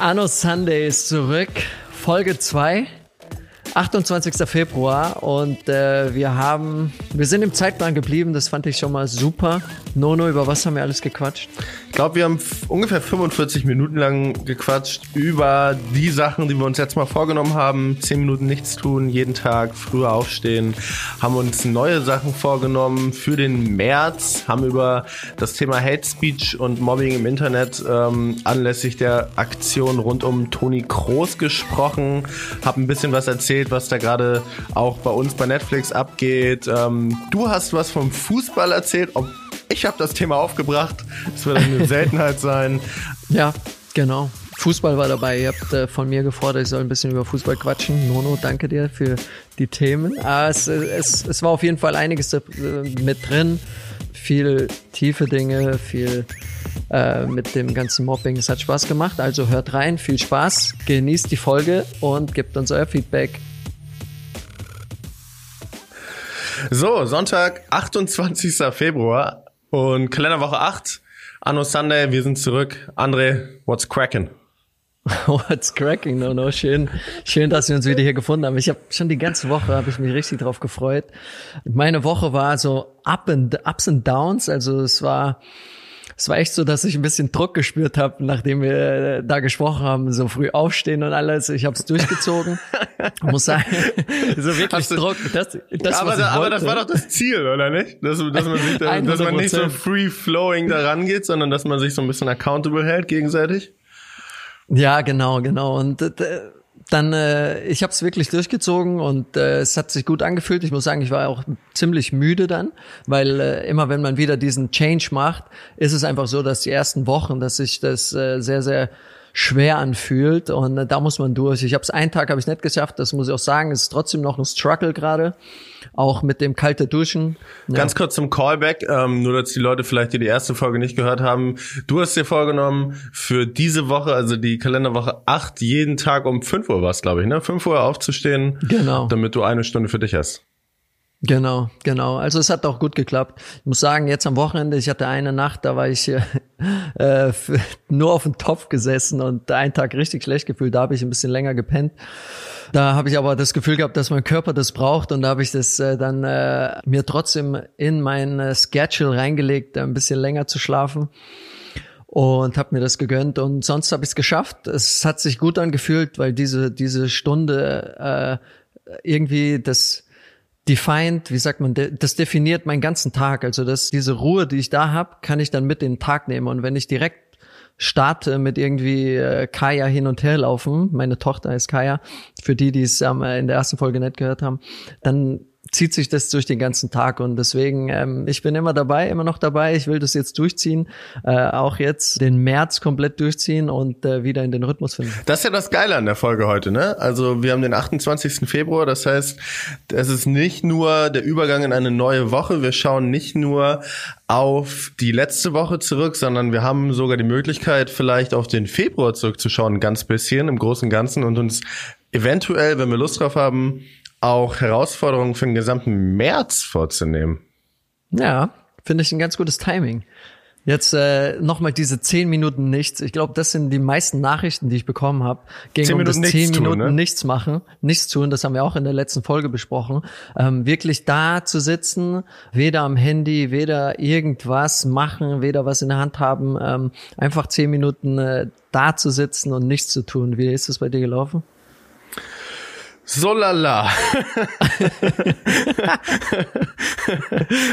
Anno Sunday ist zurück, Folge 2. 28. Februar und äh, wir haben, wir sind im Zeitplan geblieben, das fand ich schon mal super. Nono, über was haben wir alles gequatscht? Ich glaube, wir haben ungefähr 45 Minuten lang gequatscht über die Sachen, die wir uns jetzt mal vorgenommen haben. 10 Minuten nichts tun, jeden Tag früher aufstehen, haben uns neue Sachen vorgenommen für den März, haben über das Thema Hate Speech und Mobbing im Internet ähm, anlässlich der Aktion rund um Toni Kroos gesprochen, haben ein bisschen was erzählt, was da gerade auch bei uns bei Netflix abgeht. Ähm, du hast was vom Fußball erzählt. Ob ich habe das Thema aufgebracht. Das wird eine Seltenheit sein. Ja, genau. Fußball war dabei. Ihr habt äh, von mir gefordert, ich soll ein bisschen über Fußball quatschen. Nono, danke dir für die Themen. Ah, es, es, es war auf jeden Fall einiges äh, mit drin. Viel tiefe Dinge, viel äh, mit dem ganzen Mobbing. Es hat Spaß gemacht. Also hört rein, viel Spaß, genießt die Folge und gebt uns euer Feedback. So, Sonntag, 28. Februar und Kalenderwoche 8. Anno Sunday, wir sind zurück. André, what's cracking? What's cracking? No, no, schön, schön, dass wir uns wieder hier gefunden haben. Ich habe schon die ganze Woche, habe ich mich richtig drauf gefreut. Meine Woche war so up and ups and downs. Also es war es war echt so, dass ich ein bisschen Druck gespürt habe, nachdem wir äh, da gesprochen haben, so früh aufstehen und alles. Ich habe es durchgezogen. muss sagen, so wirklich Druck. Das, das, aber, da, aber das war doch das Ziel, oder nicht? Dass, dass man, sich da, dass man nicht so free flowing da rangeht, sondern dass man sich so ein bisschen accountable hält gegenseitig. Ja, genau, genau. Und äh, dann, äh, ich habe es wirklich durchgezogen und äh, es hat sich gut angefühlt. Ich muss sagen, ich war auch ziemlich müde dann, weil äh, immer wenn man wieder diesen Change macht, ist es einfach so, dass die ersten Wochen, dass sich das äh, sehr, sehr schwer anfühlt und da muss man durch. Ich habe es einen Tag habe ich nicht geschafft, das muss ich auch sagen, es ist trotzdem noch ein Struggle gerade, auch mit dem kalte Duschen. Ja. Ganz kurz zum Callback, ähm, nur dass die Leute vielleicht die, die erste Folge nicht gehört haben. Du hast dir vorgenommen für diese Woche, also die Kalenderwoche 8, jeden Tag um 5 Uhr war es, glaube ich, ne? 5 Uhr aufzustehen, genau. damit du eine Stunde für dich hast. Genau, genau. Also es hat auch gut geklappt. Ich muss sagen, jetzt am Wochenende, ich hatte eine Nacht, da war ich äh, nur auf dem Topf gesessen und einen Tag richtig schlecht gefühlt. Da habe ich ein bisschen länger gepennt. Da habe ich aber das Gefühl gehabt, dass mein Körper das braucht und da habe ich das äh, dann äh, mir trotzdem in mein äh, Schedule reingelegt, ein bisschen länger zu schlafen und habe mir das gegönnt und sonst habe ich es geschafft. Es hat sich gut angefühlt, weil diese diese Stunde äh, irgendwie das defined, wie sagt man, das definiert meinen ganzen Tag. Also das, diese Ruhe, die ich da habe, kann ich dann mit in den Tag nehmen. Und wenn ich direkt starte mit irgendwie äh, Kaya hin und her laufen, meine Tochter ist Kaya, für die, die es ähm, in der ersten Folge nicht gehört haben, dann zieht sich das durch den ganzen Tag und deswegen, ähm, ich bin immer dabei, immer noch dabei. Ich will das jetzt durchziehen, äh, auch jetzt den März komplett durchziehen und äh, wieder in den Rhythmus finden. Das ist ja das Geile an der Folge heute, ne? Also wir haben den 28. Februar, das heißt, es ist nicht nur der Übergang in eine neue Woche. Wir schauen nicht nur auf die letzte Woche zurück, sondern wir haben sogar die Möglichkeit, vielleicht auf den Februar zurückzuschauen, ganz bisschen im Großen und Ganzen und uns eventuell, wenn wir Lust drauf haben, auch Herausforderungen für den gesamten März vorzunehmen. Ja, finde ich ein ganz gutes Timing. Jetzt äh, nochmal diese zehn Minuten nichts. Ich glaube, das sind die meisten Nachrichten, die ich bekommen habe. Gegen um das zehn Minuten tun, ne? nichts machen, nichts tun. Das haben wir auch in der letzten Folge besprochen. Ähm, wirklich da zu sitzen, weder am Handy, weder irgendwas machen, weder was in der Hand haben. Ähm, einfach zehn Minuten äh, da zu sitzen und nichts zu tun. Wie ist das bei dir gelaufen? So lala.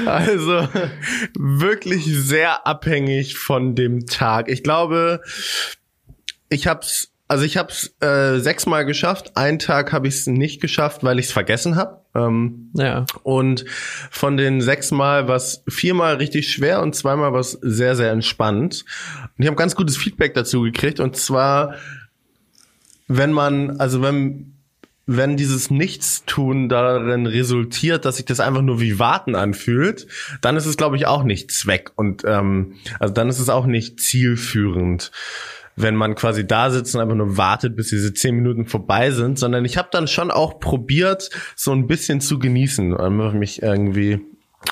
also wirklich sehr abhängig von dem Tag. Ich glaube, ich hab's, also ich hab's äh, sechsmal geschafft. Einen Tag habe ich es nicht geschafft, weil ich es vergessen habe. Ähm, ja. Und von den sechsmal war es viermal richtig schwer und zweimal war es sehr, sehr entspannt. Und ich habe ganz gutes Feedback dazu gekriegt. Und zwar, wenn man, also wenn wenn dieses Nichtstun darin resultiert, dass sich das einfach nur wie Warten anfühlt, dann ist es, glaube ich, auch nicht Zweck und ähm, also dann ist es auch nicht zielführend, wenn man quasi da sitzt und einfach nur wartet, bis diese zehn Minuten vorbei sind, sondern ich habe dann schon auch probiert, so ein bisschen zu genießen. Dann habe ich mich irgendwie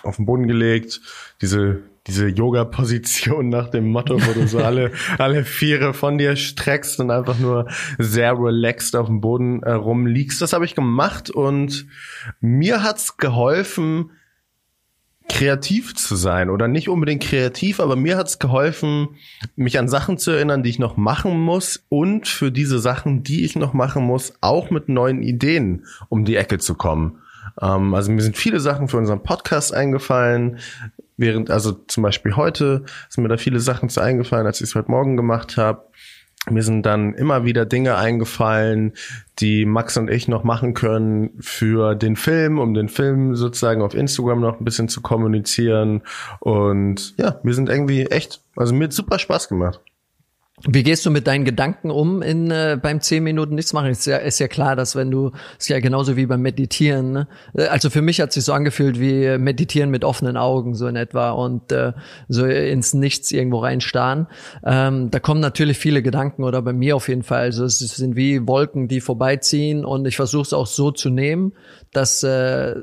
auf den Boden gelegt, diese diese Yoga-Position nach dem Motto, wo du so alle, alle Viere von dir streckst und einfach nur sehr relaxed auf dem Boden äh, rumliegst. Das habe ich gemacht und mir hat's geholfen, kreativ zu sein oder nicht unbedingt kreativ, aber mir hat's geholfen, mich an Sachen zu erinnern, die ich noch machen muss und für diese Sachen, die ich noch machen muss, auch mit neuen Ideen um die Ecke zu kommen. Ähm, also mir sind viele Sachen für unseren Podcast eingefallen, während, also zum Beispiel heute sind mir da viele Sachen zu eingefallen, als ich es heute Morgen gemacht habe. Mir sind dann immer wieder Dinge eingefallen, die Max und ich noch machen können für den Film, um den Film sozusagen auf Instagram noch ein bisschen zu kommunizieren. Und ja, wir sind irgendwie echt, also mir hat super Spaß gemacht. Wie gehst du mit deinen Gedanken um in äh, beim zehn Minuten nichts machen? Ist ja, ist ja klar, dass wenn du ist ja genauso wie beim Meditieren. Ne? Äh, also für mich hat sich so angefühlt wie Meditieren mit offenen Augen so in etwa und äh, so ins Nichts irgendwo reinstarren. Ähm, da kommen natürlich viele Gedanken oder bei mir auf jeden Fall. Also es sind wie Wolken, die vorbeiziehen und ich versuche es auch so zu nehmen, dass äh,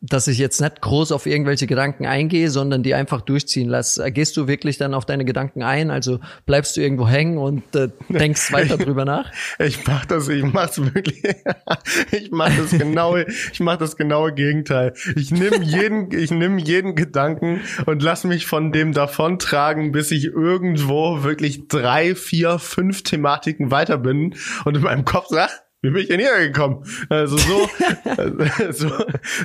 dass ich jetzt nicht groß auf irgendwelche Gedanken eingehe, sondern die einfach durchziehen lasse. Gehst du wirklich dann auf deine Gedanken ein? Also bleibst du irgendwo hängen und äh, denkst weiter drüber nach? Ich mach das, ich mach's wirklich. ich mach das genau, ich mach das genaue Gegenteil. Ich nehme jeden, ich nehme jeden Gedanken und lass mich von dem davontragen, bis ich irgendwo wirklich drei, vier, fünf Thematiken weiter bin und in meinem Kopf sag, wie bin ich denn hier gekommen? Also so, so,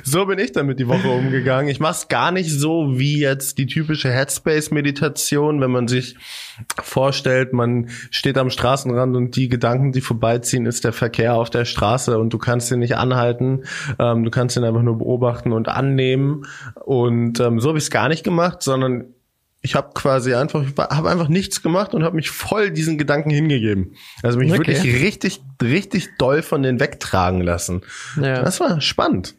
so bin ich damit die Woche umgegangen. Ich mache es gar nicht so wie jetzt die typische Headspace-Meditation, wenn man sich vorstellt, man steht am Straßenrand und die Gedanken, die vorbeiziehen, ist der Verkehr auf der Straße und du kannst ihn nicht anhalten. Ähm, du kannst ihn einfach nur beobachten und annehmen. Und ähm, so habe ich es gar nicht gemacht, sondern ich habe quasi einfach, ich habe einfach nichts gemacht und habe mich voll diesen Gedanken hingegeben. Also mich okay. wirklich richtig, richtig doll von den wegtragen lassen. Ja. Das war spannend.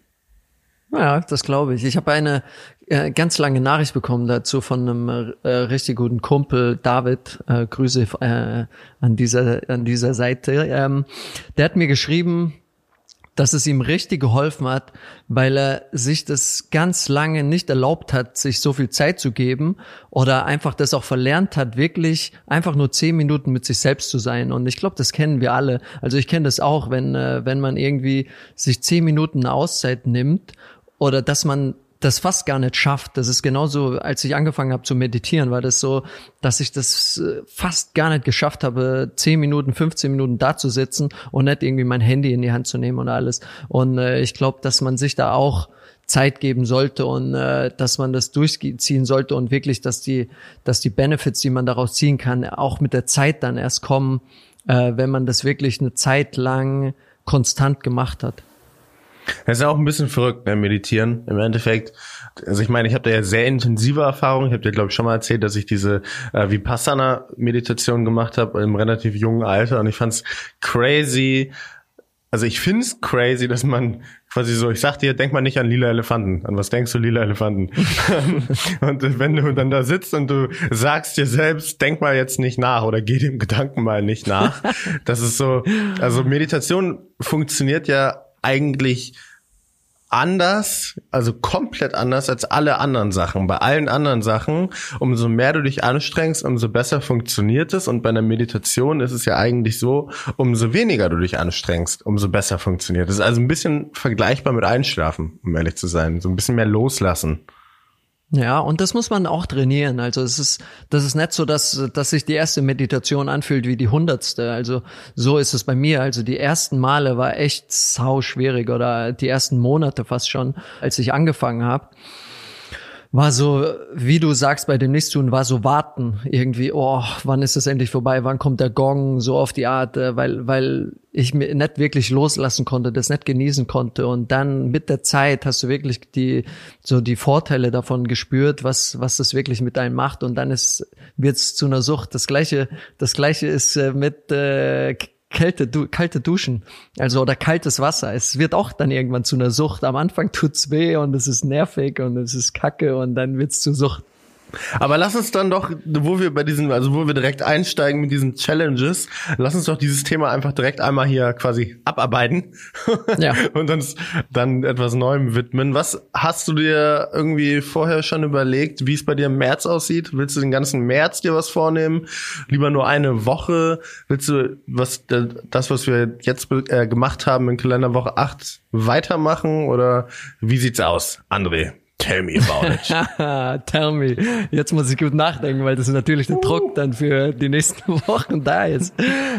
Ja, das glaube ich. Ich habe eine äh, ganz lange Nachricht bekommen dazu von einem äh, richtig guten Kumpel, David. Äh, Grüße äh, an dieser an dieser Seite. Ähm, der hat mir geschrieben, dass es ihm richtig geholfen hat, weil er sich das ganz lange nicht erlaubt hat, sich so viel Zeit zu geben oder einfach das auch verlernt hat, wirklich einfach nur zehn Minuten mit sich selbst zu sein. Und ich glaube, das kennen wir alle. Also ich kenne das auch, wenn, äh, wenn man irgendwie sich zehn Minuten Auszeit nimmt oder dass man das fast gar nicht schafft. Das ist genauso, als ich angefangen habe zu meditieren, war das so, dass ich das äh, fast gar nicht geschafft habe, 10 Minuten, 15 Minuten da zu sitzen und nicht irgendwie mein Handy in die Hand zu nehmen und alles. Und äh, ich glaube, dass man sich da auch Zeit geben sollte und äh, dass man das durchziehen sollte und wirklich, dass die, dass die Benefits, die man daraus ziehen kann, auch mit der Zeit dann erst kommen, äh, wenn man das wirklich eine Zeit lang konstant gemacht hat. Das ist auch ein bisschen verrückt, ne, meditieren im Endeffekt. Also ich meine, ich habe da ja sehr intensive Erfahrungen. Ich habe dir, glaube ich, schon mal erzählt, dass ich diese äh, Vipassana-Meditation gemacht habe im relativ jungen Alter. Und ich fand's crazy. Also ich find's crazy, dass man quasi so, ich sag dir, denk mal nicht an lila Elefanten. An was denkst du, lila Elefanten? und wenn du dann da sitzt und du sagst dir selbst, denk mal jetzt nicht nach oder geh dem Gedanken mal nicht nach. Das ist so, also Meditation funktioniert ja eigentlich anders, also komplett anders als alle anderen Sachen. Bei allen anderen Sachen, umso mehr du dich anstrengst, umso besser funktioniert es. Und bei einer Meditation ist es ja eigentlich so, umso weniger du dich anstrengst, umso besser funktioniert es. Also ein bisschen vergleichbar mit Einschlafen, um ehrlich zu sein. So ein bisschen mehr loslassen. Ja, und das muss man auch trainieren. Also es ist, das ist nicht so, dass, dass sich die erste Meditation anfühlt wie die hundertste. Also so ist es bei mir. Also die ersten Male war echt sau schwierig oder die ersten Monate fast schon, als ich angefangen habe war so, wie du sagst bei dem Nichtstun, war so warten irgendwie, oh, wann ist es endlich vorbei, wann kommt der Gong, so auf die Art, äh, weil, weil ich mir nicht wirklich loslassen konnte, das nicht genießen konnte und dann mit der Zeit hast du wirklich die, so die Vorteile davon gespürt, was, was das wirklich mit einem macht und dann ist, wird's zu einer Sucht. Das gleiche, das gleiche ist äh, mit, äh, Kälte, du, kalte Duschen, also oder kaltes Wasser. Es wird auch dann irgendwann zu einer Sucht. Am Anfang tut's weh und es ist nervig und es ist Kacke und dann wird's zur Sucht. Aber lass uns dann doch, wo wir bei diesen, also wo wir direkt einsteigen mit diesen Challenges, lass uns doch dieses Thema einfach direkt einmal hier quasi abarbeiten ja. und uns dann etwas Neuem widmen. Was hast du dir irgendwie vorher schon überlegt, wie es bei dir im März aussieht? Willst du den ganzen März dir was vornehmen? Lieber nur eine Woche? Willst du was das, was wir jetzt äh, gemacht haben in Kalenderwoche 8 weitermachen oder wie sieht's aus, André? Tell me about it. Tell me. Jetzt muss ich gut nachdenken, weil das natürlich der Druck dann für die nächsten Wochen da ist.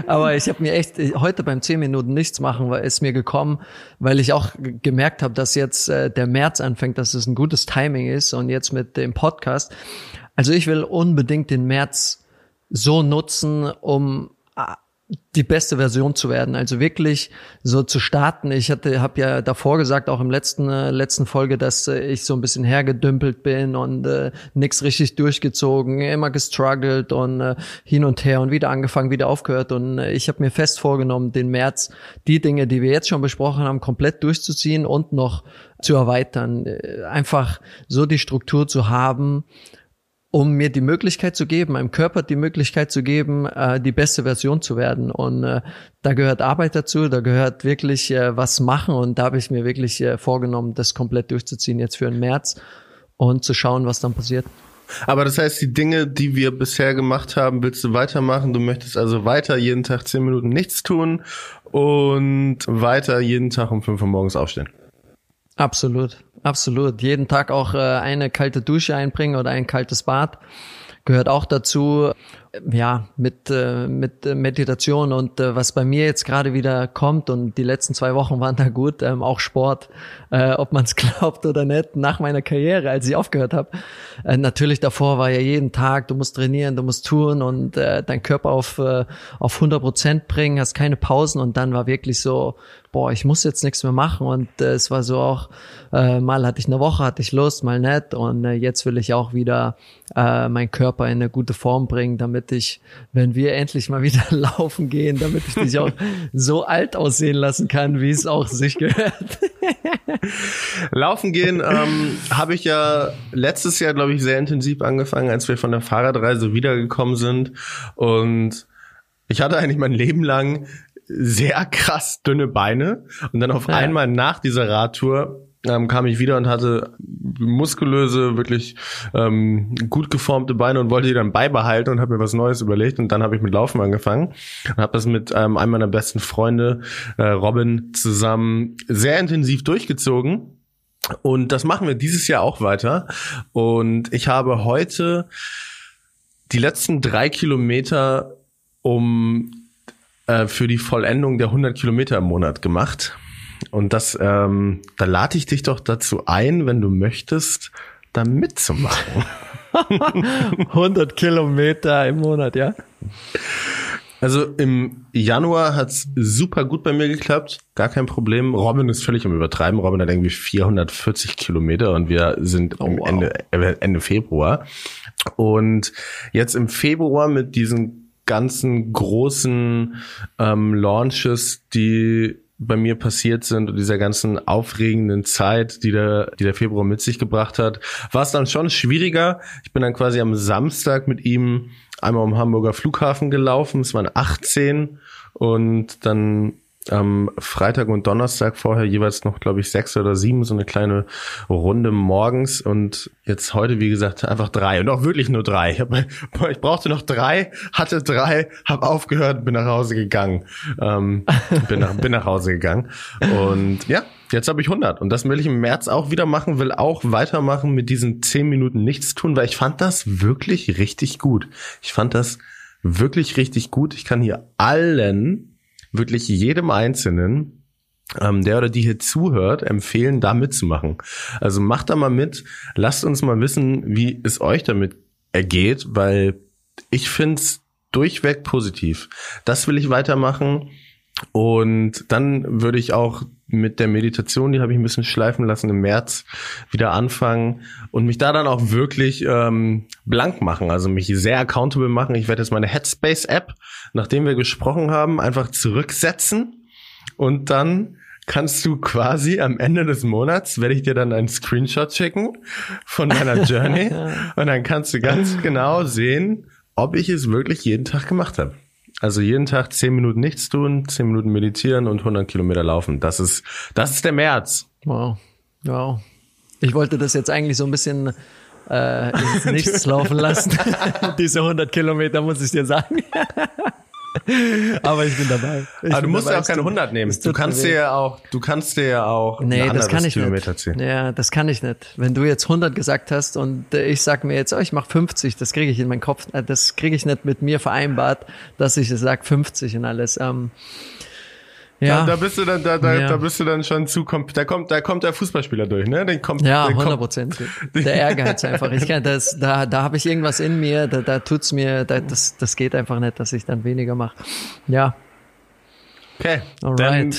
Aber ich habe mir echt heute beim 10 Minuten nichts machen, weil es mir gekommen, weil ich auch gemerkt habe, dass jetzt äh, der März anfängt, dass es ein gutes Timing ist und jetzt mit dem Podcast. Also ich will unbedingt den März so nutzen, um die beste Version zu werden. Also wirklich so zu starten. Ich hatte, habe ja davor gesagt, auch im letzten äh, letzten Folge, dass äh, ich so ein bisschen hergedümpelt bin und äh, nichts richtig durchgezogen, immer gestruggelt und äh, hin und her und wieder angefangen, wieder aufgehört. Und äh, ich habe mir fest vorgenommen, den März die Dinge, die wir jetzt schon besprochen haben, komplett durchzuziehen und noch zu erweitern. Äh, einfach so die Struktur zu haben, um mir die Möglichkeit zu geben, meinem Körper die Möglichkeit zu geben, äh, die beste Version zu werden. Und äh, da gehört Arbeit dazu, da gehört wirklich äh, was machen. Und da habe ich mir wirklich äh, vorgenommen, das komplett durchzuziehen jetzt für den März und zu schauen, was dann passiert. Aber das heißt, die Dinge, die wir bisher gemacht haben, willst du weitermachen? Du möchtest also weiter jeden Tag zehn Minuten nichts tun und weiter jeden Tag um fünf Uhr morgens aufstehen. Absolut, absolut. Jeden Tag auch äh, eine kalte Dusche einbringen oder ein kaltes Bad gehört auch dazu ja, mit, äh, mit Meditation und äh, was bei mir jetzt gerade wieder kommt und die letzten zwei Wochen waren da gut, ähm, auch Sport, äh, ob man es glaubt oder nicht, nach meiner Karriere, als ich aufgehört habe. Äh, natürlich davor war ja jeden Tag, du musst trainieren, du musst tun und äh, dein Körper auf, äh, auf 100 Prozent bringen, hast keine Pausen und dann war wirklich so, boah, ich muss jetzt nichts mehr machen und äh, es war so auch, äh, mal hatte ich eine Woche, hatte ich Lust, mal nicht und äh, jetzt will ich auch wieder äh, meinen Körper in eine gute Form bringen, damit damit ich, wenn wir endlich mal wieder laufen gehen, damit ich dich auch so alt aussehen lassen kann, wie es auch sich gehört. laufen gehen ähm, habe ich ja letztes Jahr, glaube ich, sehr intensiv angefangen, als wir von der Fahrradreise wiedergekommen sind. Und ich hatte eigentlich mein Leben lang sehr krass dünne Beine und dann auf ja. einmal nach dieser Radtour ähm, kam ich wieder und hatte muskulöse, wirklich ähm, gut geformte Beine und wollte die dann beibehalten und habe mir was Neues überlegt und dann habe ich mit Laufen angefangen und habe das mit ähm, einem meiner besten Freunde, äh, Robin, zusammen sehr intensiv durchgezogen. Und das machen wir dieses Jahr auch weiter. Und ich habe heute die letzten drei Kilometer um äh, für die Vollendung der 100 Kilometer im Monat gemacht. Und das, ähm, da lade ich dich doch dazu ein, wenn du möchtest, da mitzumachen. 100 Kilometer im Monat, ja? Also im Januar hat's super gut bei mir geklappt, gar kein Problem. Robin ist völlig am Übertreiben. Robin hat irgendwie 440 Kilometer und wir sind oh, wow. Ende, äh, Ende Februar. Und jetzt im Februar mit diesen ganzen großen ähm, Launches, die bei mir passiert sind und dieser ganzen aufregenden Zeit, die der, die der Februar mit sich gebracht hat, war es dann schon schwieriger. Ich bin dann quasi am Samstag mit ihm einmal um Hamburger Flughafen gelaufen. Es waren 18 und dann am Freitag und Donnerstag vorher jeweils noch, glaube ich, sechs oder sieben, so eine kleine Runde morgens und jetzt heute, wie gesagt, einfach drei und auch wirklich nur drei. Ich, hab, ich brauchte noch drei, hatte drei, habe aufgehört, bin nach Hause gegangen. Ähm, bin, nach, bin nach Hause gegangen und ja, jetzt habe ich 100 und das will ich im März auch wieder machen, will auch weitermachen mit diesen zehn Minuten nichts tun, weil ich fand das wirklich richtig gut. Ich fand das wirklich richtig gut. Ich kann hier allen wirklich jedem Einzelnen, ähm, der oder die hier zuhört, empfehlen, da mitzumachen. Also macht da mal mit, lasst uns mal wissen, wie es euch damit ergeht, weil ich finde es durchweg positiv. Das will ich weitermachen. Und dann würde ich auch mit der Meditation, die habe ich ein bisschen schleifen lassen, im März wieder anfangen und mich da dann auch wirklich ähm, blank machen, also mich sehr accountable machen. Ich werde jetzt meine Headspace-App, nachdem wir gesprochen haben, einfach zurücksetzen und dann kannst du quasi am Ende des Monats, werde ich dir dann einen Screenshot schicken von meiner Journey und dann kannst du ganz genau sehen, ob ich es wirklich jeden Tag gemacht habe. Also jeden Tag zehn Minuten nichts tun, zehn Minuten meditieren und 100 Kilometer laufen. Das ist, das ist der März. Wow. Wow. Ich wollte das jetzt eigentlich so ein bisschen äh, ins Nichts laufen lassen. Diese 100 Kilometer, muss ich dir sagen. Aber ich bin dabei. Ich Aber du musst ja auch keine 100 nehmen. Du kannst dir ja auch, du kannst dir ja auch Nee, das kann ich Kilometer nicht. ziehen. Ja, das kann ich nicht. Wenn du jetzt 100 gesagt hast und äh, ich sag mir jetzt, oh, ich mach 50, das kriege ich in meinen Kopf, äh, das kriege ich nicht mit mir vereinbart, dass ich sag 50 und alles. Ähm, ja, Da, da bist du dann, da, da, Ja. da bist du dann schon zu, da kommt, da kommt der Fußballspieler durch, ne? Den kommt, ja, der kommt, 100 Prozent. Der Ehrgeiz einfach. Ich kann das, da, da habe ich irgendwas in mir, da, da tut's mir, da, das, das geht einfach nicht, dass ich dann weniger mache. Ja, Okay, Alright. then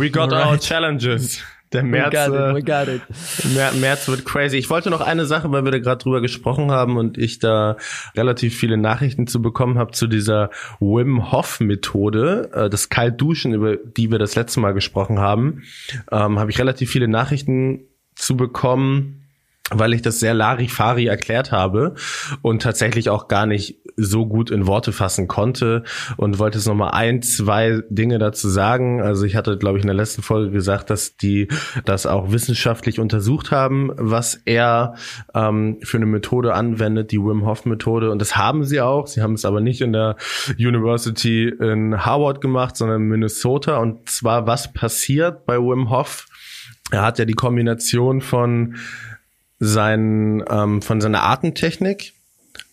we got our Alright. challenges. Der we März, got it, we äh, got it. März wird crazy. Ich wollte noch eine Sache, weil wir da gerade drüber gesprochen haben und ich da relativ viele Nachrichten zu bekommen habe zu dieser Wim Hof Methode, äh, das Kaltduschen, über die wir das letzte Mal gesprochen haben, ähm, habe ich relativ viele Nachrichten zu bekommen, weil ich das sehr Larifari erklärt habe und tatsächlich auch gar nicht so gut in Worte fassen konnte und wollte jetzt noch mal ein, zwei Dinge dazu sagen. Also ich hatte, glaube ich, in der letzten Folge gesagt, dass die das auch wissenschaftlich untersucht haben, was er ähm, für eine Methode anwendet, die Wim Hof Methode. Und das haben sie auch. Sie haben es aber nicht in der University in Harvard gemacht, sondern in Minnesota. Und zwar, was passiert bei Wim Hof? Er hat ja die Kombination von sein, ähm, von seiner Atemtechnik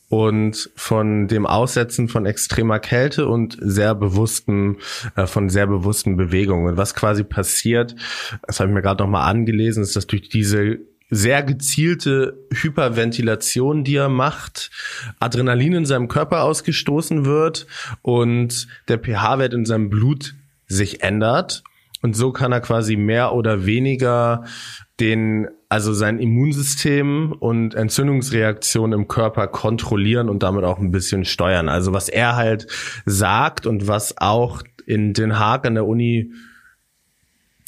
und von dem Aussetzen von extremer Kälte und sehr bewussten, äh, von sehr bewussten Bewegungen. Was quasi passiert, das habe ich mir gerade nochmal angelesen, ist, dass durch diese sehr gezielte Hyperventilation, die er macht, Adrenalin in seinem Körper ausgestoßen wird und der pH-Wert in seinem Blut sich ändert. Und so kann er quasi mehr oder weniger den, also sein Immunsystem und Entzündungsreaktionen im Körper kontrollieren und damit auch ein bisschen steuern. Also was er halt sagt und was auch in Den Haag an der Uni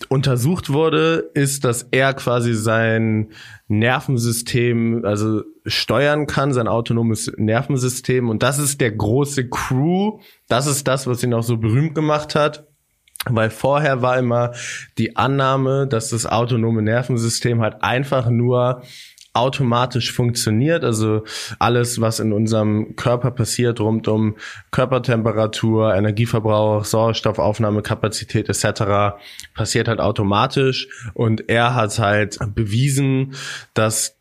untersucht wurde, ist, dass er quasi sein Nervensystem, also steuern kann, sein autonomes Nervensystem. Und das ist der große Crew. Das ist das, was ihn auch so berühmt gemacht hat. Weil vorher war immer die Annahme, dass das autonome Nervensystem halt einfach nur automatisch funktioniert. Also alles, was in unserem Körper passiert, rund um Körpertemperatur, Energieverbrauch, Sauerstoffaufnahmekapazität etc., passiert halt automatisch. Und er hat halt bewiesen, dass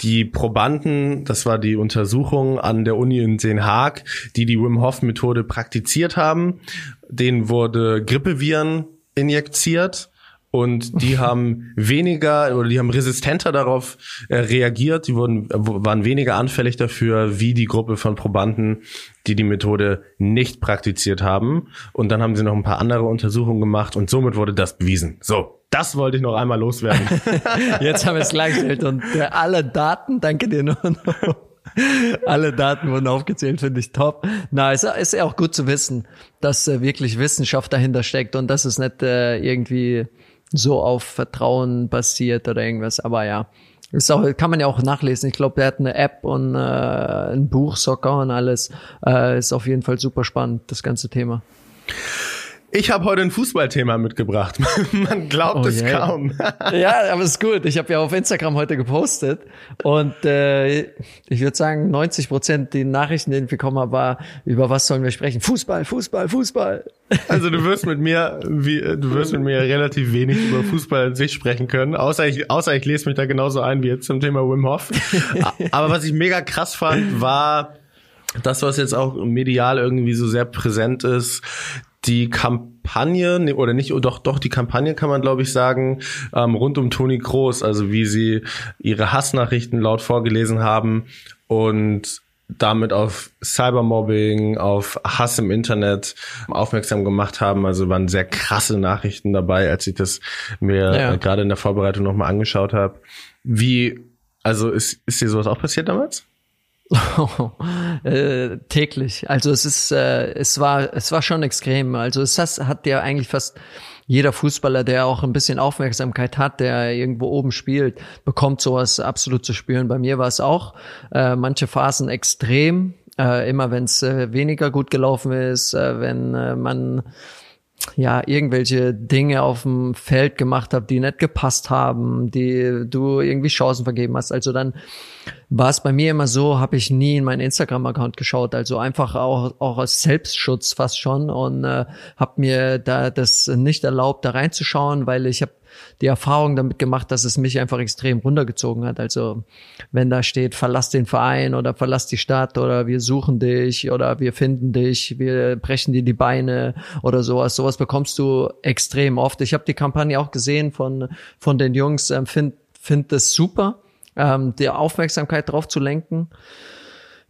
die Probanden, das war die Untersuchung an der Uni in Den Haag, die die Wim Hof Methode praktiziert haben, denen wurde Grippeviren injiziert und die haben weniger oder die haben resistenter darauf äh, reagiert, die wurden waren weniger anfällig dafür wie die Gruppe von Probanden, die die Methode nicht praktiziert haben. Und dann haben sie noch ein paar andere Untersuchungen gemacht und somit wurde das bewiesen. So, das wollte ich noch einmal loswerden. Jetzt haben wir es gleichgestellt und äh, alle Daten, danke dir nur noch. Alle Daten wurden aufgezählt, finde ich top. Na, ist, ist ja auch gut zu wissen, dass äh, wirklich Wissenschaft dahinter steckt und dass es nicht äh, irgendwie so auf Vertrauen basiert oder irgendwas. Aber ja, ist auch, kann man ja auch nachlesen. Ich glaube, der hat eine App und äh, ein Buch sogar und alles. Äh, ist auf jeden Fall super spannend, das ganze Thema. Ich habe heute ein Fußballthema mitgebracht. Man glaubt Oh es je. kaum. ja, aber ist gut. Ich habe ja auf Instagram heute gepostet und äh, ich würde sagen, 90 Prozent die Nachrichten, die ich bekommen habe, war, über was sollen wir sprechen? Fußball, Fußball, Fußball. Also du wirst mit mir, wie, du wirst mit mir relativ wenig über Fußball an sich sprechen können, außer ich, außer ich lese mich da genauso ein wie jetzt zum Thema Wim Hof. Aber was ich mega krass fand, war das, was jetzt auch medial irgendwie so sehr präsent ist, die Kampagne, oder nicht, oh, doch, doch, die Kampagne kann man, glaube ich, sagen, ähm, rund um Toni Kroos, also wie sie ihre Hassnachrichten laut vorgelesen haben und damit auf Cybermobbing, auf Hass im Internet aufmerksam gemacht haben. Also waren sehr krasse Nachrichten dabei, als ich das mir Ja. äh, gerade in der Vorbereitung nochmal angeschaut habe. Wie, also ist, ist dir sowas auch passiert damals? äh, täglich. Also es ist, äh, es war, es war schon extrem. Also es has- hat ja eigentlich fast jeder Fußballer, der auch ein bisschen Aufmerksamkeit hat, der irgendwo oben spielt, bekommt sowas absolut zu spüren. Bei mir war es auch äh, manche Phasen extrem, äh, immer wenn es äh, weniger gut gelaufen ist, äh, wenn äh, man ja, irgendwelche Dinge auf dem Feld gemacht habe, die nicht gepasst haben, die du irgendwie Chancen vergeben hast. Also dann war es bei mir immer so, habe ich nie in meinen Instagram-Account geschaut, also einfach auch, auch aus Selbstschutz fast schon und äh, habe mir da das nicht erlaubt, da reinzuschauen, weil ich habe die Erfahrung damit gemacht, dass es mich einfach extrem runtergezogen hat. Also wenn da steht, verlass den Verein oder verlass die Stadt oder wir suchen dich oder wir finden dich, wir brechen dir die Beine oder sowas, sowas bekommst du extrem oft. Ich habe die Kampagne auch gesehen von von den Jungs, ähm, finde find das super, ähm, die Aufmerksamkeit drauf zu lenken.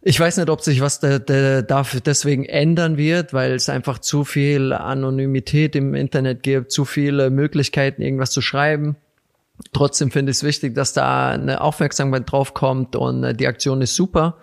Ich weiß nicht, ob sich was da, da, dafür deswegen ändern wird, weil es einfach zu viel Anonymität im Internet gibt, zu viele Möglichkeiten, irgendwas zu schreiben. Trotzdem finde ich es wichtig, dass da eine Aufmerksamkeit drauf kommt und äh, die Aktion ist super.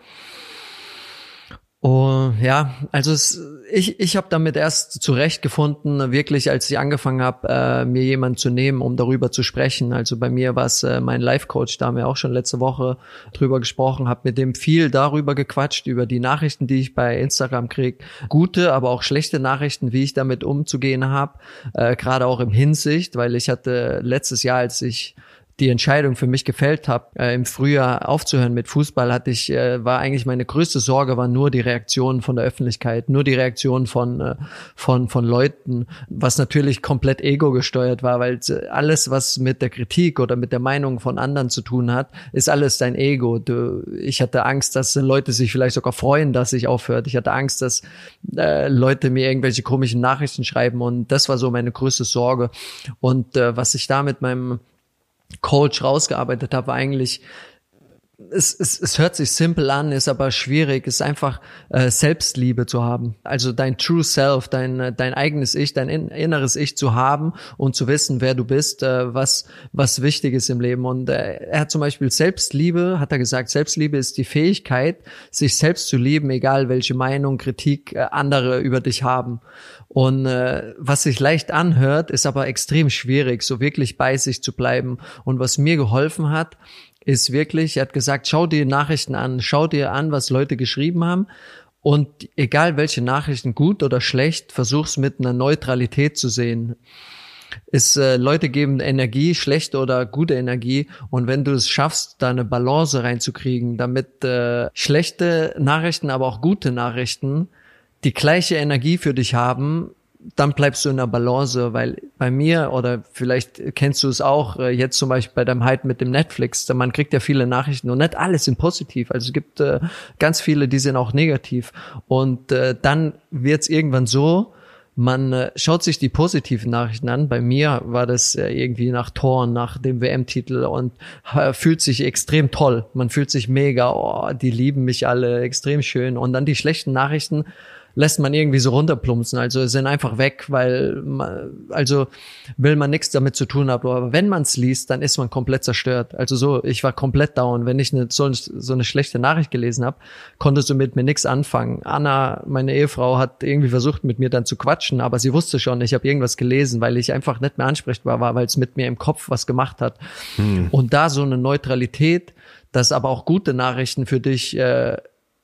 Oh, ja, also es, ich, ich habe damit erst zurechtgefunden, wirklich, als ich angefangen habe, äh, mir jemanden zu nehmen, um darüber zu sprechen. Also bei mir war es äh, mein Life-Coach, da haben wir auch schon letzte Woche drüber gesprochen, habe mit dem viel darüber gequatscht, über die Nachrichten, die ich bei Instagram krieg. Gute, aber auch schlechte Nachrichten, wie ich damit umzugehen habe, äh, gerade auch im Hinsicht, weil ich hatte letztes Jahr, als ich die Entscheidung für mich gefällt habe, äh, im Frühjahr aufzuhören mit Fußball, hatte ich, äh, war eigentlich meine größte Sorge, war nur die Reaktion von der Öffentlichkeit, nur die Reaktion von, äh, von, von Leuten, was natürlich komplett ego gesteuert war, weil alles, was mit der Kritik oder mit der Meinung von anderen zu tun hat, ist alles dein Ego. Du, ich hatte Angst, dass Leute sich vielleicht sogar freuen, dass ich aufhört. Ich hatte Angst, dass äh, Leute mir irgendwelche komischen Nachrichten schreiben und das war so meine größte Sorge. Und äh, was ich da mit meinem Coach rausgearbeitet habe, eigentlich es, es, es hört sich simpel an, ist aber schwierig, ist einfach äh, Selbstliebe zu haben. Also dein True Self, dein, dein eigenes Ich, dein inneres Ich zu haben und zu wissen, wer du bist, äh, was, was wichtig ist im Leben. Und äh, er hat zum Beispiel Selbstliebe, hat er gesagt, Selbstliebe ist die Fähigkeit, sich selbst zu lieben, egal welche Meinung, Kritik äh, andere über dich haben. Und äh, was sich leicht anhört, ist aber extrem schwierig, so wirklich bei sich zu bleiben. Und was mir geholfen hat, ist wirklich, er hat gesagt, schau dir Nachrichten an, schau dir an, was Leute geschrieben haben. Und egal welche Nachrichten, gut oder schlecht, versuch's mit einer Neutralität zu sehen. Ist, äh, Leute geben Energie, schlechte oder gute Energie. Und wenn du es schaffst, da eine Balance reinzukriegen, damit äh, schlechte Nachrichten, aber auch gute Nachrichten die gleiche Energie für dich haben, dann bleibst du in der Balance, weil bei mir oder vielleicht kennst du es auch äh, jetzt zum Beispiel bei deinem Hype mit dem Netflix, man kriegt ja viele Nachrichten und nicht alles sind positiv, also es gibt äh, ganz viele, die sind auch negativ und äh, dann wird's irgendwann so, man schaut sich die positiven Nachrichten an. Bei mir war das irgendwie nach Toren, nach dem WM-Titel und fühlt sich extrem toll. Man fühlt sich mega, oh, die lieben mich alle, extrem schön. Und dann die schlechten Nachrichten lässt man irgendwie so runterplumpsen. Also sind einfach weg, weil man, also will man nichts damit zu tun haben. Aber wenn man es liest, dann ist man komplett zerstört. Also so, ich war komplett down. Wenn ich eine, so, so eine schlechte Nachricht gelesen habe, konntest du mit mir nichts anfangen. Anna, meine Ehefrau, hat irgendwie versucht, mit mir dann zu quatschen, aber sie wusste schon, ich habe irgendwas gelesen, weil ich einfach nicht mehr ansprechbar war, weil es mit mir im Kopf was gemacht hat. Hm. Und da so eine Neutralität, dass aber auch gute Nachrichten für dich äh,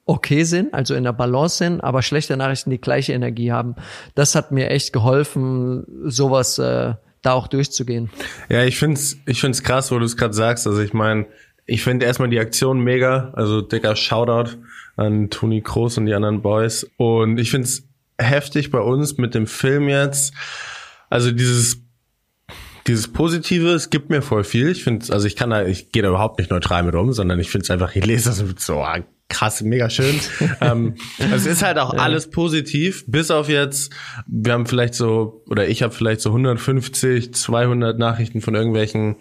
okay sind, also in der Balance sind, aber schlechte Nachrichten die gleiche Energie haben. Das hat mir echt geholfen, sowas äh, da auch durchzugehen. Ja, ich find's, ich find's krass, wo du es gerade sagst. Also ich meine, ich finde erstmal die Aktion mega, also dicker Shoutout an Toni Kroos und die anderen Boys. Und ich find's heftig bei uns mit dem Film jetzt. Also dieses dieses Positive, es gibt mir voll viel. Ich finde, also ich kann da, ich gehe da überhaupt nicht neutral mit um, sondern ich finde es einfach, ich lese das mit so, ah, krass, mega schön. ähm, es ist halt auch ja. alles positiv, bis auf jetzt, wir haben vielleicht so, oder ich habe vielleicht so 150, 200 Nachrichten von irgendwelchen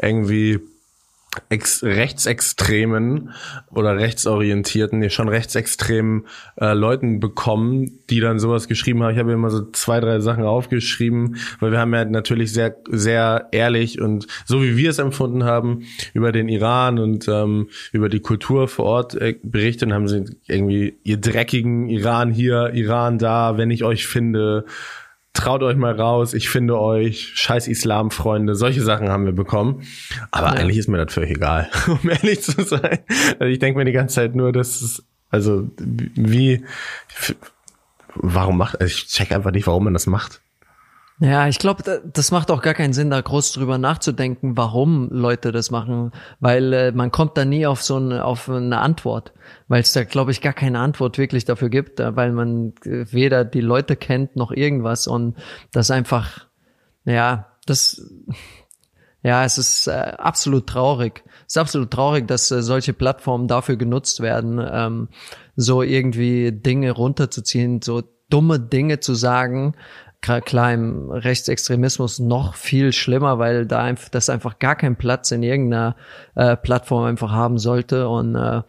irgendwie ex rechtsextremen oder rechtsorientierten, nee, schon rechtsextremen äh, Leuten bekommen, die dann sowas geschrieben haben. Ich habe immer so zwei, drei Sachen aufgeschrieben, weil wir haben ja natürlich sehr, sehr ehrlich und so wie wir es empfunden haben, über den Iran und ähm, über die Kultur vor Ort äh, berichtet und haben sie irgendwie, ihr dreckigen Iran hier, Iran da, wenn ich euch finde, traut euch mal raus, ich finde euch, scheiß Islamfreunde, solche Sachen haben wir bekommen. Aber ja. eigentlich ist mir das völlig egal, um ehrlich zu sein. Also ich denke mir die ganze Zeit nur, dass es, also wie, warum macht, also ich check einfach nicht, warum man das macht. Ja, ich glaube, das macht auch gar keinen Sinn, da groß drüber nachzudenken, warum Leute das machen, weil äh, man kommt da nie auf so eine, auf eine Antwort, weil es da, glaube ich, gar keine Antwort wirklich dafür gibt, äh, weil man äh, weder die Leute kennt noch irgendwas und das einfach, ja, das, ja, es ist äh, absolut traurig. Es ist absolut traurig, dass äh, solche Plattformen dafür genutzt werden, ähm, so irgendwie Dinge runterzuziehen, so dumme Dinge zu sagen, klar im Rechtsextremismus noch viel schlimmer, weil da das einfach gar keinen Platz in irgendeiner äh, Plattform einfach haben sollte. Und äh,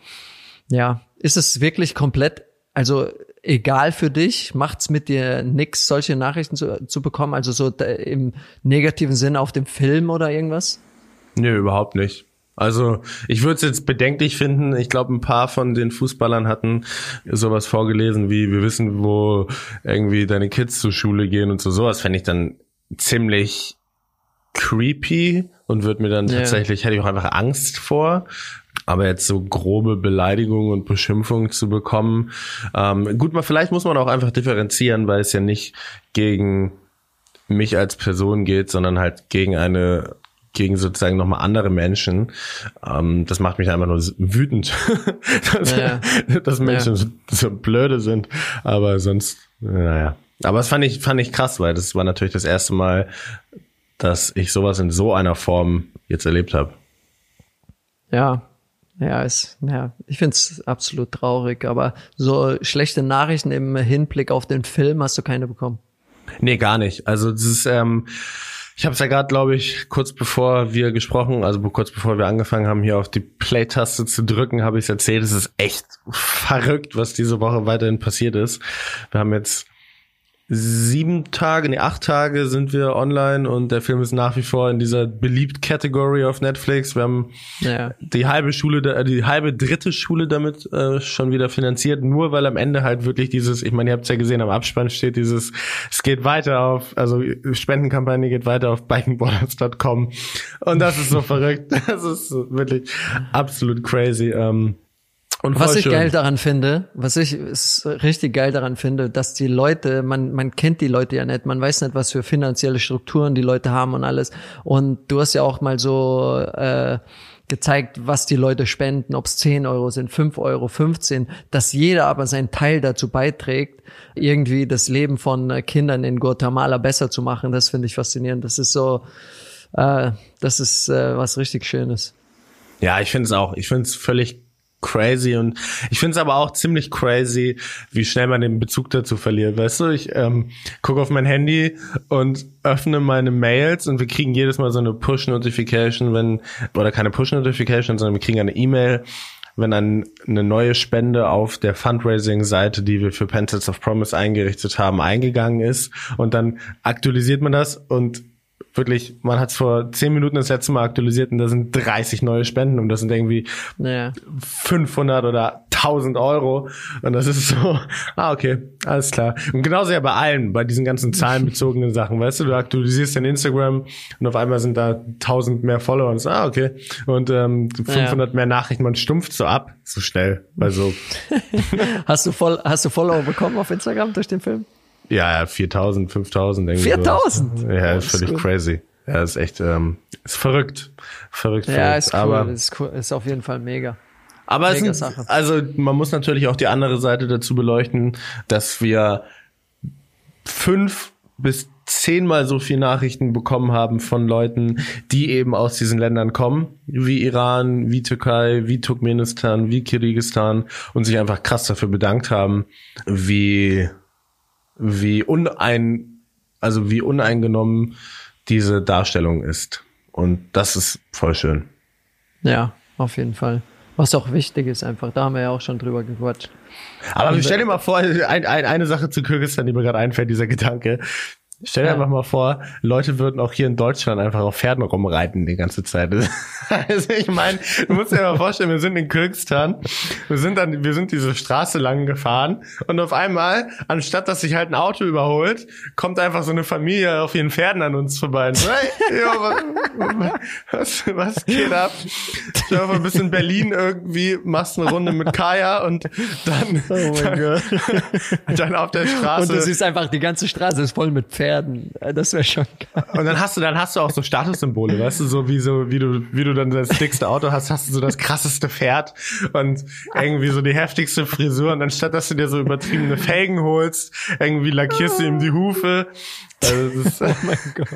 ja, ist es wirklich komplett, also egal für dich, macht's mit dir nix, solche Nachrichten zu, zu bekommen, also so im negativen Sinne auf dem Film oder irgendwas? Nee, überhaupt nicht. Also ich würde es jetzt bedenklich finden. Ich glaube, ein paar von den Fußballern hatten sowas vorgelesen wie, wir wissen, wo irgendwie deine Kids zur Schule gehen und so. Sowas fände ich dann ziemlich creepy und würde mir dann yeah. tatsächlich, hätte ich auch einfach Angst vor. Aber jetzt so grobe Beleidigungen und Beschimpfungen zu bekommen. Ähm, gut, mal vielleicht muss man auch einfach differenzieren, weil es ja nicht gegen mich als Person geht, sondern halt gegen eine gegen sozusagen nochmal andere Menschen. Ähm, das macht mich einfach nur wütend, dass, ja. dass Menschen ja. so, so blöde sind. Aber sonst, naja. Aber das fand ich, fand ich krass, weil das war natürlich das erste Mal, dass ich sowas in so einer Form jetzt erlebt habe. Ja, ja, ist, ja, ich find's absolut traurig, aber so schlechte Nachrichten im Hinblick auf den Film hast du keine bekommen. Nee, gar nicht. Also das ist, ähm, ich habe es ja gerade, glaube ich, kurz bevor wir gesprochen, also kurz bevor wir angefangen haben, hier auf die Play-Taste zu drücken, habe ich erzählt. Es ist echt verrückt, was diese Woche weiterhin passiert ist. Wir haben jetzt sieben Tage, nee, acht Tage sind wir online und der Film ist nach wie vor in dieser beliebt Category auf Netflix. Wir haben ja. die halbe Schule, äh, die halbe dritte Schule damit äh, schon wieder finanziert, nur weil am Ende halt wirklich dieses, ich meine, ihr habt es ja gesehen, am Abspann steht dieses, es geht weiter auf, also Spendenkampagne geht weiter auf bikingboarders.com und das ist so verrückt. Das ist wirklich absolut crazy. Ähm, und was ich schön. geil daran finde, was ich richtig geil daran finde, dass die Leute, man, man kennt die Leute ja nicht, man weiß nicht, was für finanzielle Strukturen die Leute haben und alles. Und du hast ja auch mal so äh, gezeigt, was die Leute spenden, ob es 10 Euro sind, 5 Euro, 15, dass jeder aber seinen Teil dazu beiträgt, irgendwie das Leben von Kindern in Guatemala besser zu machen. Das finde ich faszinierend. Das ist so, äh, das ist äh, was richtig Schönes. Ja, ich finde es auch. Ich finde es völlig crazy und ich finde es aber auch ziemlich crazy, wie schnell man den Bezug dazu verliert. Weißt du, ich ähm, gucke auf mein Handy und öffne meine Mails und wir kriegen jedes Mal so eine Push-Notification, wenn, oder keine Push-Notification, sondern wir kriegen eine E-Mail, wenn dann eine neue Spende auf der Fundraising-Seite, die wir für Pencils of Promise eingerichtet haben, eingegangen ist. Und dann aktualisiert man das und wirklich, man hat es vor zehn Minuten das letzte Mal aktualisiert und da sind 30 neue Spenden und das sind irgendwie ja. 500 oder 1000 Euro und das ist so, ah okay, alles klar. Und genauso ja bei allen, bei diesen ganzen zahlenbezogenen Sachen, weißt du, du aktualisierst dein Instagram und auf einmal sind da 1000 mehr Follower und so, ah okay, und ähm, 500 ja. mehr Nachrichten, man stumpft so ab, so schnell, also. hast du voll, hast du Follower bekommen auf Instagram durch den Film? Ja, ja 4000, 5000. 4000? So. Ja, oh, ist völlig cool. crazy. Ja, ist echt, ähm, ist verrückt. Verrückt, ja, verrückt. ist cool. Aber, ist, cool. ist auf jeden Fall mega. Aber mega es sind, also man muss natürlich auch die andere Seite dazu beleuchten, dass wir fünf bis zehnmal so viel Nachrichten bekommen haben von Leuten, die eben aus diesen Ländern kommen, wie Iran, wie Türkei, wie Turkmenistan, wie Kirgisistan und sich einfach krass dafür bedankt haben, wie wie unein, also wie uneingenommen diese Darstellung ist. Und das ist voll schön. Ja, auf jeden Fall. Was auch wichtig ist einfach, da haben wir ja auch schon drüber gequatscht. Aber stell dir mal vor, ein, ein, eine Sache zu Kyrgyzstan, die mir gerade einfällt, dieser Gedanke. Stell dir ja. einfach mal vor, Leute würden auch hier in Deutschland einfach auf Pferden rumreiten die ganze Zeit. Also ich meine, du musst dir mal vorstellen, wir sind in Kirgistan, wir sind dann, wir sind diese Straße lang gefahren und auf einmal, anstatt dass sich halt ein Auto überholt, kommt einfach so eine Familie auf ihren Pferden an uns vorbei. So, hey, jo, was, was geht ab? Ich war ein bisschen Berlin irgendwie, machst eine Runde mit Kaya und dann, oh dann, dann auf der Straße. Und du siehst einfach, die ganze Straße ist voll mit Pferden. Pferden. Äh, das wäre schon geil. Und dann hast du, dann hast du auch so Statussymbole, weißt du, so wie so, wie du, wie du dann das dickste Auto hast, hast du so das krasseste Pferd und irgendwie so die heftigste Frisur. Und anstatt dass du dir so übertriebene Felgen holst, irgendwie lackierst du ihm die Hufe. Also das ist, oh mein Gott.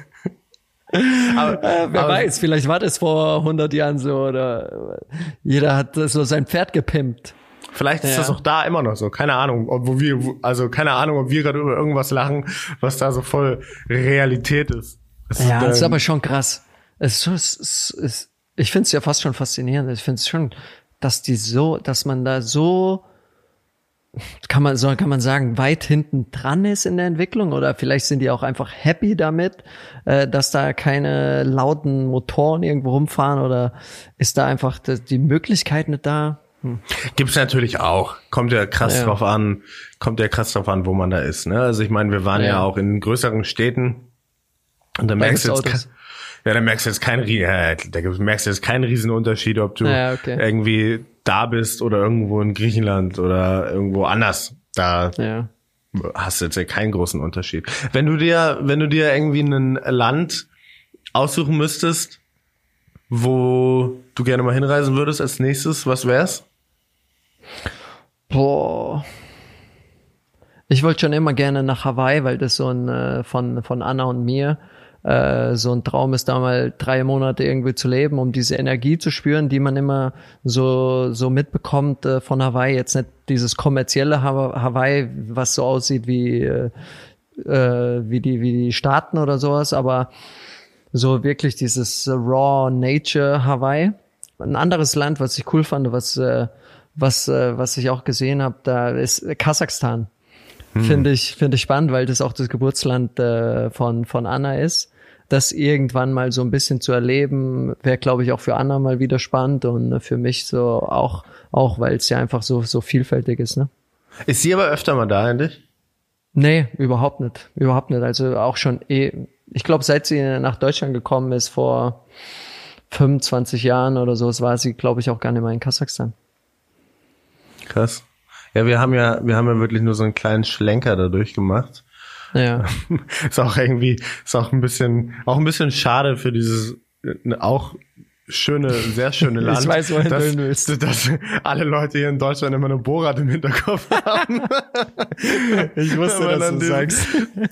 Aber, äh, wer aber, weiß, vielleicht war das vor 100 Jahren so oder jeder hat so sein Pferd gepimpt. Vielleicht ist ja. das auch da immer noch so. Keine Ahnung, ob wir, also keine Ahnung, ob wir gerade über irgendwas lachen, was da so voll Realität ist. Es ja, ist, ähm, ist aber schon krass. Es, es, es, es, ich finde es ja fast schon faszinierend. Ich finde es schon, dass die so, dass man da so kann man so kann man sagen weit hinten dran ist in der Entwicklung oder vielleicht sind die auch einfach happy damit, äh, dass da keine lauten Motoren irgendwo rumfahren oder ist da einfach die Möglichkeit nicht da? Gibt's natürlich auch. Kommt ja krass ja. drauf an, kommt ja krass drauf an, wo man da ist. Ne? Also ich meine, wir waren ja. ja auch in größeren Städten und da merkst du jetzt, ja, da merkst du jetzt keinen, ja, da merkst du jetzt keinen riesen Unterschied, ob du ja, okay. irgendwie da bist oder irgendwo in Griechenland oder irgendwo anders. Da hast du jetzt ja keinen großen Unterschied. Wenn du dir, wenn du dir irgendwie ein Land aussuchen müsstest, wo du gerne mal hinreisen würdest als nächstes, was wär's? Boah. Ich wollte schon immer gerne nach Hawaii, weil das so ein äh, von, von Anna und mir äh, so ein Traum ist, da mal drei Monate irgendwie zu leben, um diese Energie zu spüren, die man immer so, so mitbekommt äh, von Hawaii. Jetzt nicht dieses kommerzielle Hawaii, was so aussieht wie, äh, äh, wie, die, wie die Staaten oder sowas, aber so wirklich dieses Raw Nature Hawaii. Ein anderes Land, was ich cool fand, was äh, was, äh, was ich auch gesehen habe, da ist Kasachstan. Hm. Finde ich, finde ich spannend, weil das auch das Geburtsland äh, von, von Anna ist. Das irgendwann mal so ein bisschen zu erleben, wäre, glaube ich, auch für Anna mal wieder spannend und für mich so auch, auch weil es ja einfach so, so vielfältig ist. Ne? Ist sie aber öfter mal da eigentlich? Nee, überhaupt nicht. Überhaupt nicht. Also auch schon eh, ich glaube, seit sie nach Deutschland gekommen ist, vor 25 Jahren oder so, war sie, glaube ich, auch gar nicht mehr in Kasachstan. Krass. Ja, wir haben ja, wir haben ja wirklich nur so einen kleinen Schlenker dadurch gemacht. Ja. ist auch irgendwie, ist auch ein bisschen, auch ein bisschen schade für dieses, auch schöne, sehr schöne Land. Ich weiß, wohin dass, du willst. Dass alle Leute hier in Deutschland immer eine Borat im Hinterkopf haben. ich wusste, dass du dieses, sagst.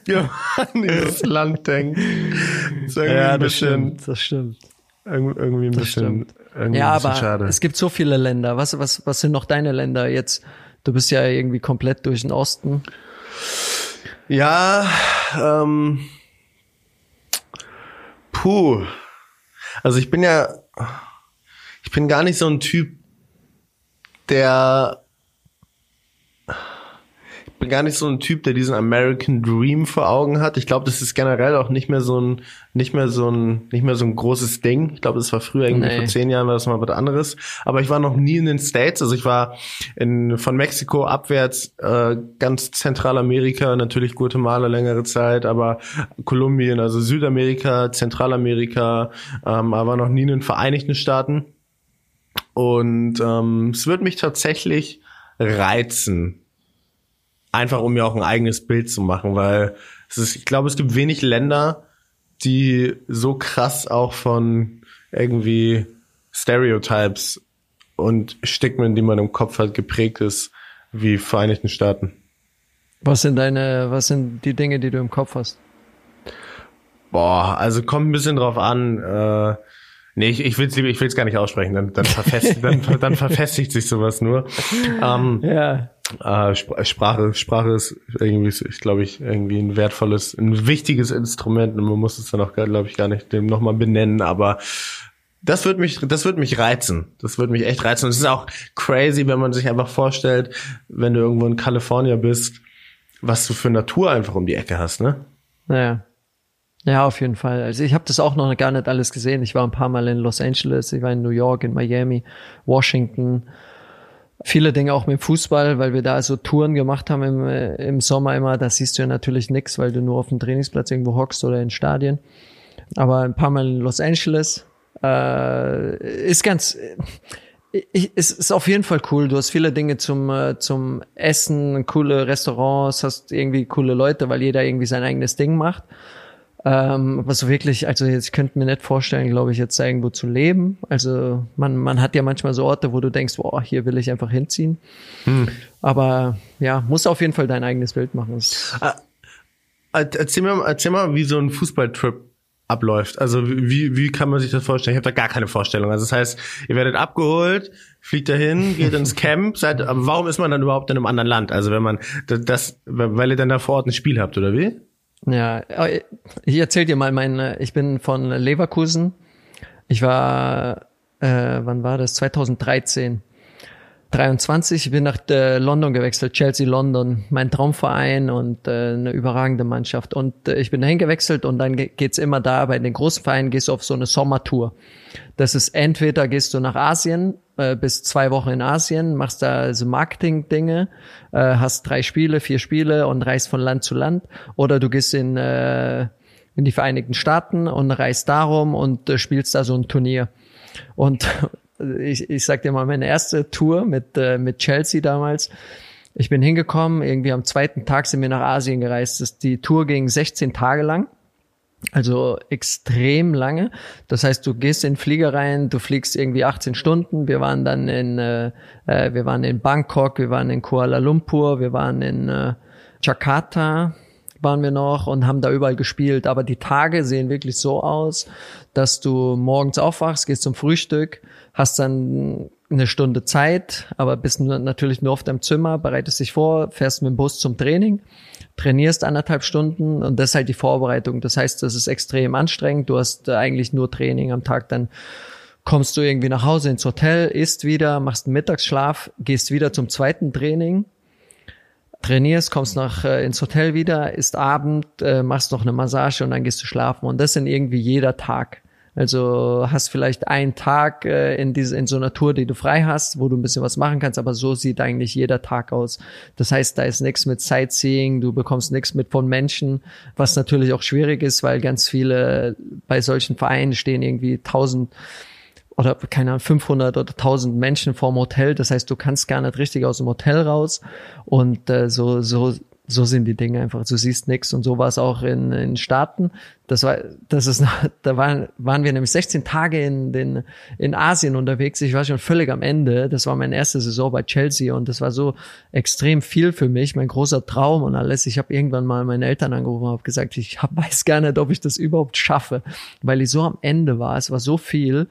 Ja, an dieses Land denkt. ja, das stimmt, das stimmt. Irgendwie ein bisschen, irgendwie ja, aber schade. es gibt so viele Länder. Was, was, was sind noch deine Länder jetzt? Du bist ja irgendwie komplett durch den Osten. Ja, ähm, puh. Also ich bin ja, ich bin gar nicht so ein Typ, der bin gar nicht so ein Typ, der diesen American Dream vor Augen hat. Ich glaube, das ist generell auch nicht mehr so ein, nicht mehr so ein, nicht mehr so ein großes Ding. Ich glaube, das war früher irgendwie nee. vor zehn Jahren war das mal was anderes. Aber ich war noch nie in den States. Also ich war in, von Mexiko abwärts, äh, ganz Zentralamerika, natürlich Guatemala längere Zeit, aber Kolumbien, also Südamerika, Zentralamerika, ähm, aber noch nie in den Vereinigten Staaten. Und ähm, es wird mich tatsächlich reizen, einfach um mir auch ein eigenes Bild zu machen, weil es ist, ich glaube, es gibt wenig Länder, die so krass auch von irgendwie Stereotypes und Stigmen, die man im Kopf hat, geprägt ist, wie Vereinigten Staaten. Was sind deine, was sind die Dinge, die du im Kopf hast? Boah, also kommt ein bisschen drauf an. Äh, nee, ich, ich will es ich will's gar nicht aussprechen, dann, dann, verfestigt, dann, dann verfestigt sich sowas nur. Ähm, ja. Äh, Sprache, Sprache ist irgendwie, ich glaube ich, irgendwie ein wertvolles, ein wichtiges Instrument und man muss es dann auch, glaube ich, gar nicht dem nochmal benennen, aber das wird mich, das wird mich reizen. Das wird mich echt reizen. Und es ist auch crazy, wenn man sich einfach vorstellt, wenn du irgendwo in Kalifornien bist, was du für Natur einfach um die Ecke hast, ne? Ja. Ja, auf jeden Fall. Also ich habe das auch noch gar nicht alles gesehen. Ich war ein paar Mal in Los Angeles, ich war in New York, in Miami, Washington. Viele Dinge auch mit Fußball, weil wir da so Touren gemacht haben im, äh, im Sommer immer. Da siehst du ja natürlich nichts, weil du nur auf dem Trainingsplatz irgendwo hockst oder in Stadien. Aber ein paar Mal in Los Angeles. Äh, ist ganz, ich, es ist auf jeden Fall cool. Du hast viele Dinge zum, äh, zum Essen, coole Restaurants, hast irgendwie coole Leute, weil jeder irgendwie sein eigenes Ding macht. Ähm, aber so wirklich, also jetzt ich könnte mir nicht vorstellen, glaube ich, jetzt irgendwo zu leben. Also man, man hat ja manchmal so Orte, wo du denkst, boah, hier will ich einfach hinziehen. Hm. Aber ja, muss auf jeden Fall dein eigenes Bild machen. Ah, erzähl, mal, erzähl mal, wie so ein Fußballtrip abläuft. Also wie, wie kann man sich das vorstellen? Ich habe da gar keine Vorstellung. Also das heißt, ihr werdet abgeholt, fliegt dahin, geht ins Camp. Seid, aber warum ist man dann überhaupt in einem anderen Land? Also wenn man das, weil ihr dann da vor Ort ein Spiel habt, oder wie? Ja, äh, ich erzähl dir mal meine, ich bin von Leverkusen. Ich war, äh, wann war das? 2013. 23, ich bin nach äh, London gewechselt, Chelsea London, mein Traumverein und äh, eine überragende Mannschaft. Und äh, ich bin dahin gewechselt und dann geht's immer da, bei den großen Vereinen gehst du auf so eine Sommertour. Das ist entweder gehst du nach Asien, äh, bis zwei Wochen in Asien, machst da so Marketing-Dinge, äh, hast drei Spiele, vier Spiele und reist von Land zu Land. Oder du gehst in, äh, in die Vereinigten Staaten und reist darum und äh, spielst da so ein Turnier. Und ich, ich sag dir mal, meine erste Tour mit, äh, mit Chelsea damals, ich bin hingekommen, irgendwie am zweiten Tag sind wir nach Asien gereist. Das, die Tour ging 16 Tage lang. Also extrem lange. Das heißt, du gehst in den Flieger rein, du fliegst irgendwie 18 Stunden. Wir waren dann in, äh, äh, wir waren in Bangkok, wir waren in Kuala Lumpur, wir waren in äh, Jakarta, waren wir noch und haben da überall gespielt. Aber die Tage sehen wirklich so aus, dass du morgens aufwachst, gehst zum Frühstück, hast dann eine Stunde Zeit, aber bist natürlich nur auf deinem Zimmer, bereitest dich vor, fährst mit dem Bus zum Training, trainierst anderthalb Stunden und das ist halt die Vorbereitung. Das heißt, das ist extrem anstrengend. Du hast eigentlich nur Training am Tag, dann kommst du irgendwie nach Hause ins Hotel, isst wieder, machst einen Mittagsschlaf, gehst wieder zum zweiten Training, trainierst, kommst nach äh, ins Hotel wieder, isst Abend, äh, machst noch eine Massage und dann gehst du schlafen. Und das sind irgendwie jeder Tag. Also hast vielleicht einen Tag äh, in diese in so einer Tour, die du frei hast, wo du ein bisschen was machen kannst, aber so sieht eigentlich jeder Tag aus. Das heißt, da ist nichts mit Sightseeing, du bekommst nichts mit von Menschen, was natürlich auch schwierig ist, weil ganz viele bei solchen Vereinen stehen irgendwie tausend oder keine Ahnung, 500 oder 1000 Menschen vorm Hotel. Das heißt, du kannst gar nicht richtig aus dem Hotel raus. Und äh, so, so, so sind die Dinge einfach. Du siehst nichts. Und so war es auch in, in Staaten. Das war, das ist, da waren, waren wir nämlich 16 Tage in, den, in Asien unterwegs. Ich war schon völlig am Ende. Das war meine erste Saison bei Chelsea und das war so extrem viel für mich, mein großer Traum und alles. Ich habe irgendwann mal meine Eltern angerufen und habe gesagt, ich hab, weiß gar nicht, ob ich das überhaupt schaffe, weil ich so am Ende war. Es war so viel.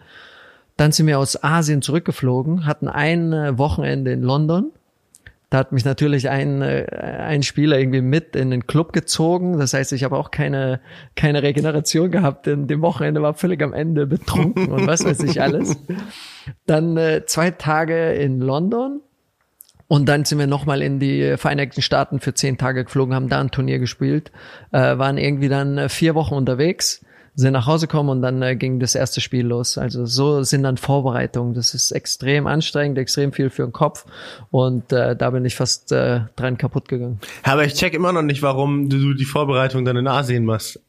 Dann sind wir aus Asien zurückgeflogen, hatten ein äh, Wochenende in London. Da hat mich natürlich ein, äh, ein Spieler irgendwie mit in den Club gezogen. Das heißt, ich habe auch keine, keine Regeneration gehabt. Denn dem Wochenende war völlig am Ende betrunken und was weiß ich alles. Dann äh, zwei Tage in London. Und dann sind wir nochmal in die Vereinigten Staaten für zehn Tage geflogen, haben da ein Turnier gespielt, äh, waren irgendwie dann äh, vier Wochen unterwegs sind nach Hause gekommen und dann äh, ging das erste Spiel los. Also so sind dann Vorbereitungen. Das ist extrem anstrengend, extrem viel für den Kopf und äh, da bin ich fast äh, dran kaputt gegangen. Aber ich check immer noch nicht, warum du die Vorbereitung dann in Asien machst.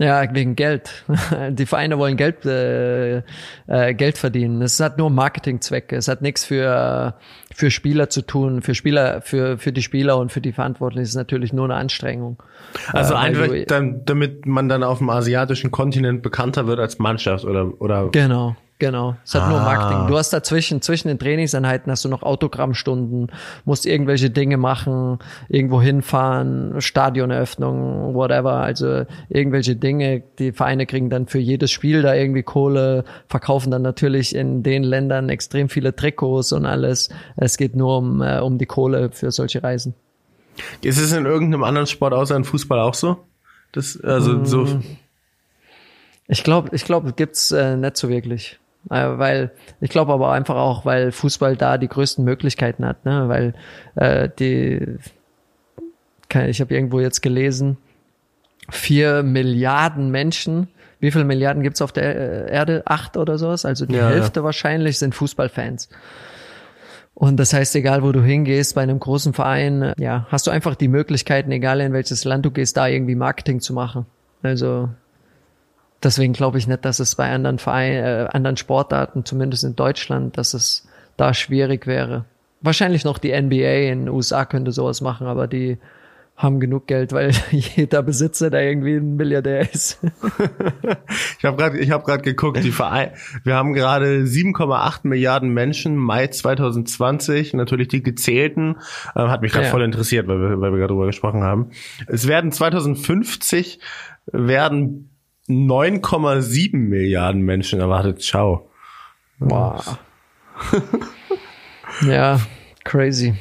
Ja, wegen Geld. Die Vereine wollen Geld, äh, äh, Geld verdienen. Es hat nur Marketingzwecke. Es hat nichts für, für Spieler zu tun. Für Spieler, für, für die Spieler und für die Verantwortlichen ist es natürlich nur eine Anstrengung. Also äh, einfach, dann, damit man dann auf dem asiatischen Kontinent bekannter wird als Mannschaft oder, oder? Genau. Genau. Es hat ah. nur Marketing. Du hast dazwischen, zwischen den Trainingseinheiten hast du noch Autogrammstunden, musst irgendwelche Dinge machen, irgendwo hinfahren, Stadioneröffnung, whatever. Also irgendwelche Dinge. Die Vereine kriegen dann für jedes Spiel da irgendwie Kohle, verkaufen dann natürlich in den Ländern extrem viele Trikots und alles. Es geht nur um, äh, um die Kohle für solche Reisen. Ist es in irgendeinem anderen Sport außer in Fußball auch so? Das, also mm. so. Ich glaube, ich glaube, gibt's äh, nicht so wirklich. Äh, weil ich glaube aber einfach auch, weil Fußball da die größten Möglichkeiten hat, ne? Weil äh, die, ich habe irgendwo jetzt gelesen, vier Milliarden Menschen. Wie viele Milliarden gibt's auf der äh, Erde? Acht oder sowas? Also die Ja, Hälfte wahrscheinlich sind Fußballfans. Und das heißt, egal wo du hingehst, bei einem großen Verein, äh, ja, hast du einfach die Möglichkeiten, egal in welches Land du gehst, da irgendwie Marketing zu machen. Also deswegen glaube ich nicht, dass es bei anderen Vereinen, äh, anderen Sportarten, zumindest in Deutschland, dass es da schwierig wäre. Wahrscheinlich noch die NBA in den USA könnte sowas machen, aber die haben genug Geld, weil jeder Besitzer da irgendwie ein Milliardär ist. Ich habe gerade ich habe gerade geguckt, die Verein wir haben gerade 7,8 Milliarden Menschen Mai 2020, natürlich die gezählten, äh, hat mich gerade Ja. voll interessiert, weil wir weil wir gerade drüber gesprochen haben. Es werden 2050 werden 9,7 Milliarden Menschen erwartet. Ciao. Wow. ja, crazy.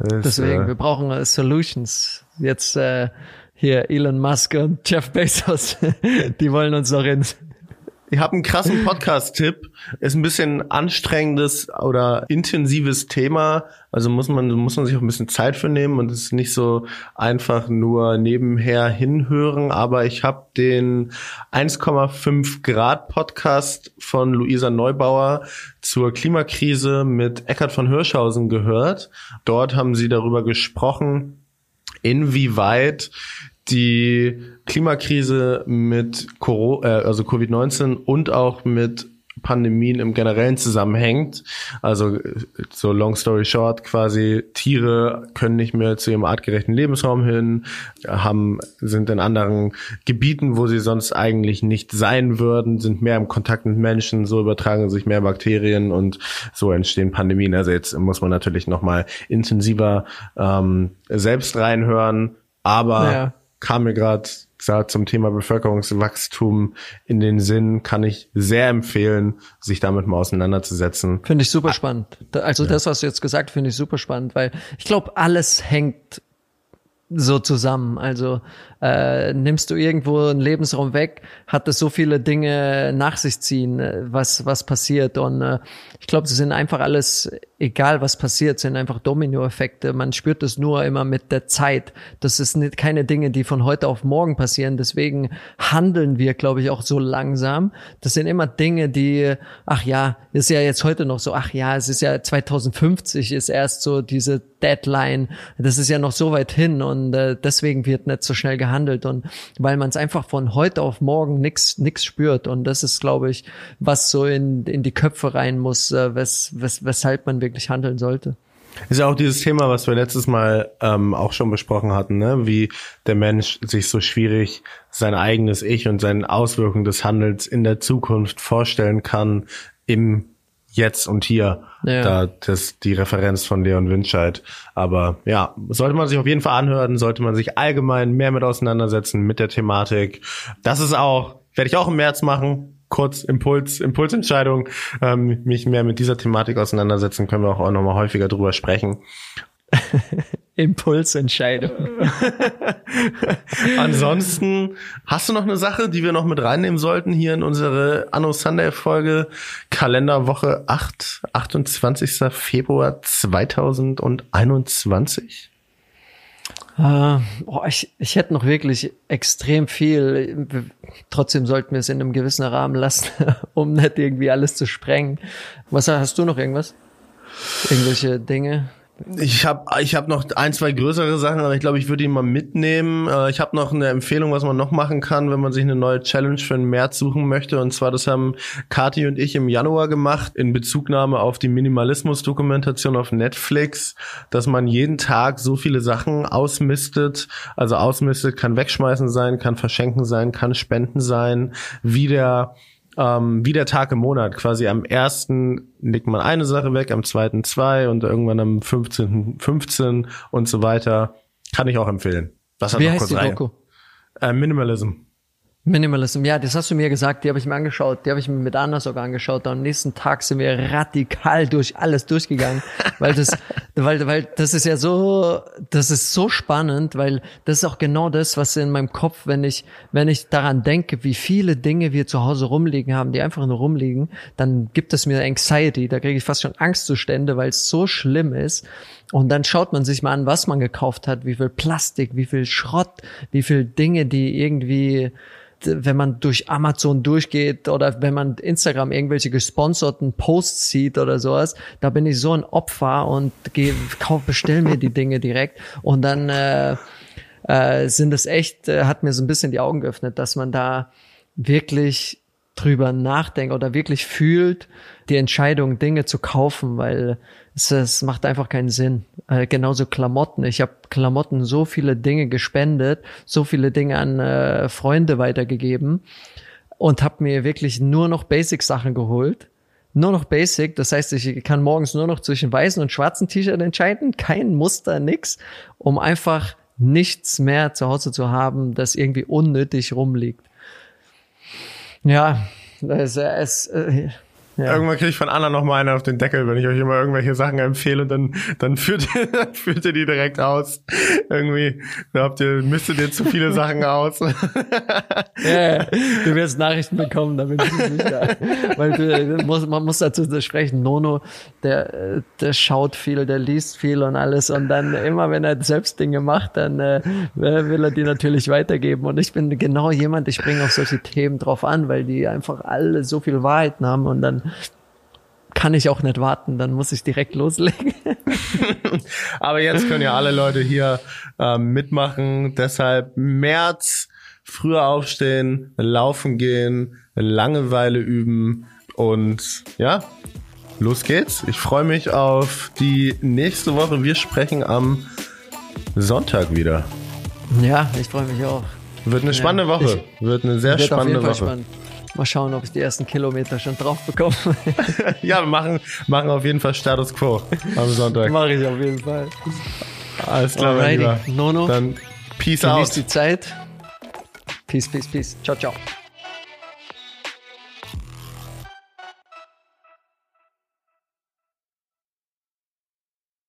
Deswegen, äh, wir brauchen äh, Solutions. Jetzt äh, hier Elon Musk und Jeff Bezos, die wollen uns noch in. Ich habe einen krassen Podcast-Tipp. Ist ein bisschen anstrengendes oder intensives Thema. Also muss man muss man sich auch ein bisschen Zeit für nehmen und es ist nicht so einfach nur nebenher hinhören. Aber ich habe den 1,5 Grad Podcast von Luisa Neubauer zur Klimakrise mit Eckhard von Hirschhausen gehört. Dort haben sie darüber gesprochen, inwieweit die Klimakrise mit Coro äh, also Covid-19 und auch mit Pandemien im Generellen zusammenhängt. Also so long story short quasi Tiere können nicht mehr zu ihrem artgerechten Lebensraum hin, haben sind in anderen Gebieten, wo sie sonst eigentlich nicht sein würden, sind mehr im Kontakt mit Menschen, so übertragen sich mehr Bakterien und so entstehen Pandemien. Also jetzt muss man natürlich noch mal intensiver ähm, selbst reinhören, aber Ja. Kam mir gerade zum Thema Bevölkerungswachstum in den Sinn, kann ich sehr empfehlen, sich damit mal auseinanderzusetzen. Finde ich super spannend. Da- Also das, was du jetzt gesagt, finde ich super spannend, weil ich glaube, alles hängt so zusammen. Also äh, nimmst du irgendwo einen Lebensraum weg, hat es so viele Dinge nach sich ziehen, äh, was was passiert. Und äh, ich glaube, sie sind einfach alles, egal was passiert, sind einfach Dominoeffekte. Man spürt es nur immer mit der Zeit. Das ist nicht, keine Dinge, die von heute auf morgen passieren. Deswegen handeln wir, glaube ich, auch so langsam. Das sind immer Dinge, die, ach ja, ist ja jetzt heute noch so, ach ja, es ist ja 2050 ist erst so diese Deadline. Das ist ja noch so weit hin und äh, deswegen wird nicht so schnell gehandelt und weil man es einfach von heute auf morgen nix nix spürt und das ist, glaube ich, was so in in die Köpfe rein muss, äh, wes, wes, weshalb man wirklich handeln sollte. Ist ja auch dieses Thema, was wir letztes Mal ähm, auch schon besprochen hatten, ne? wie der Mensch sich so schwierig sein eigenes Ich und seine Auswirkungen des Handels in der Zukunft vorstellen kann im Jetzt und Hier. Ja. Da das die Referenz von Leon Winscheid. Aber ja, sollte man sich auf jeden Fall anhören, sollte man sich allgemein mehr mit auseinandersetzen mit der Thematik. Das ist auch, werde ich auch im März machen. Kurz Impuls, Impulsentscheidung, ähm, mich mehr mit dieser Thematik auseinandersetzen, können wir auch, auch nochmal häufiger drüber sprechen. Impulsentscheidung. Ansonsten, hast du noch eine Sache, die wir noch mit reinnehmen sollten hier in unsere Anno Sunday Folge? Kalenderwoche 8, 28. Februar 2021? Äh, boah, ich, ich hätte noch wirklich extrem viel. Trotzdem sollten wir es in einem gewissen Rahmen lassen, um nicht irgendwie alles zu sprengen. Was hast du noch irgendwas? Irgendwelche Dinge? Ich habe ich hab noch ein, zwei größere Sachen, aber ich glaube, ich würde ihn mal mitnehmen. Äh, Ich habe noch eine Empfehlung, was man noch machen kann, wenn man sich eine neue Challenge für den März suchen möchte. Und zwar, das haben Kati und ich im Januar gemacht, in Bezugnahme auf die Minimalismus-Dokumentation auf Netflix, dass man jeden Tag so viele Sachen ausmistet. Also ausmistet kann wegschmeißen sein, kann verschenken sein, kann spenden sein, wie der ähm, wie der Tag im Monat. Quasi am ersten legt man eine Sache weg, am zweiten zwei und irgendwann am 15. 15 und so weiter. Kann ich auch empfehlen. Das hat Wie noch heißt kurz die rein. Doku? Äh, Minimalism. Minimalism, ja, das hast du mir gesagt, die habe ich mir angeschaut, die habe ich mir mit Anna sogar angeschaut. Am nächsten Tag sind wir radikal durch alles durchgegangen, weil das, weil, weil das ist ja so, das ist so spannend, weil das ist auch genau das, was in meinem Kopf, wenn ich, wenn ich daran denke, wie viele Dinge wir zu Hause rumliegen haben, die einfach nur rumliegen, dann gibt es mir Anxiety, da kriege ich fast schon Angstzustände, weil es so schlimm ist. Und dann schaut man sich mal an, was man gekauft hat, wie viel Plastik, wie viel Schrott, wie viel Dinge, die irgendwie wenn man durch Amazon durchgeht oder wenn man Instagram irgendwelche gesponserten Posts sieht oder sowas, da bin ich so ein Opfer und gehe, kauf, bestell mir die Dinge direkt. Und dann äh, äh, sind es echt, äh, hat mir so ein bisschen die Augen geöffnet, dass man da wirklich drüber nachdenkt oder wirklich fühlt, die Entscheidung, Dinge zu kaufen, weil es, es macht einfach keinen Sinn. Äh, genauso Klamotten. Ich habe Klamotten so viele Dinge gespendet, so viele Dinge an äh, Freunde weitergegeben und habe mir wirklich nur noch Basic-Sachen geholt. Nur noch Basic, das heißt, ich kann morgens nur noch zwischen weißen und schwarzen T-Shirt entscheiden, kein Muster, nix, um einfach nichts mehr zu Hause zu haben, das irgendwie unnötig rumliegt. Ja, es, es, äh, ja. Irgendwann kriege ich von Anna noch mal eine auf den Deckel, wenn ich euch immer irgendwelche Sachen empfehle und dann, dann führt, ihr, dann führt ihr die direkt aus. Irgendwie, da habt ihr, mistet ihr zu viele Sachen aus. ja, du wirst Nachrichten bekommen, da bin ich sicher. Weil du, muss, man muss dazu sprechen, Nono, der, der schaut viel, der liest viel und alles und dann immer, wenn er selbst Dinge macht, dann äh, will er die natürlich weitergeben und ich bin genau jemand, ich bringe auf solche Themen drauf an, weil die einfach alle so viel Wahrheiten haben und dann kann ich auch nicht warten, dann muss ich direkt loslegen. Aber jetzt können ja alle Leute hier ähm, mitmachen. Deshalb März, früher aufstehen, laufen gehen, Langeweile üben und ja, los geht's. Ich freue mich auf die nächste Woche. Wir sprechen am Sonntag wieder. Ja, ich freue mich auch. Wird eine spannende ja, Woche. Wird eine sehr spannende Woche. Spannend. Mal schauen, ob ich die ersten Kilometer schon drauf bekomme. ja, wir machen, machen auf jeden Fall Status Quo am Sonntag. Mache ich auf jeden Fall. Alles klar, mein Lieber. Nono. Dann Peace Genieß out. die Zeit. Peace, peace, peace. Ciao, ciao.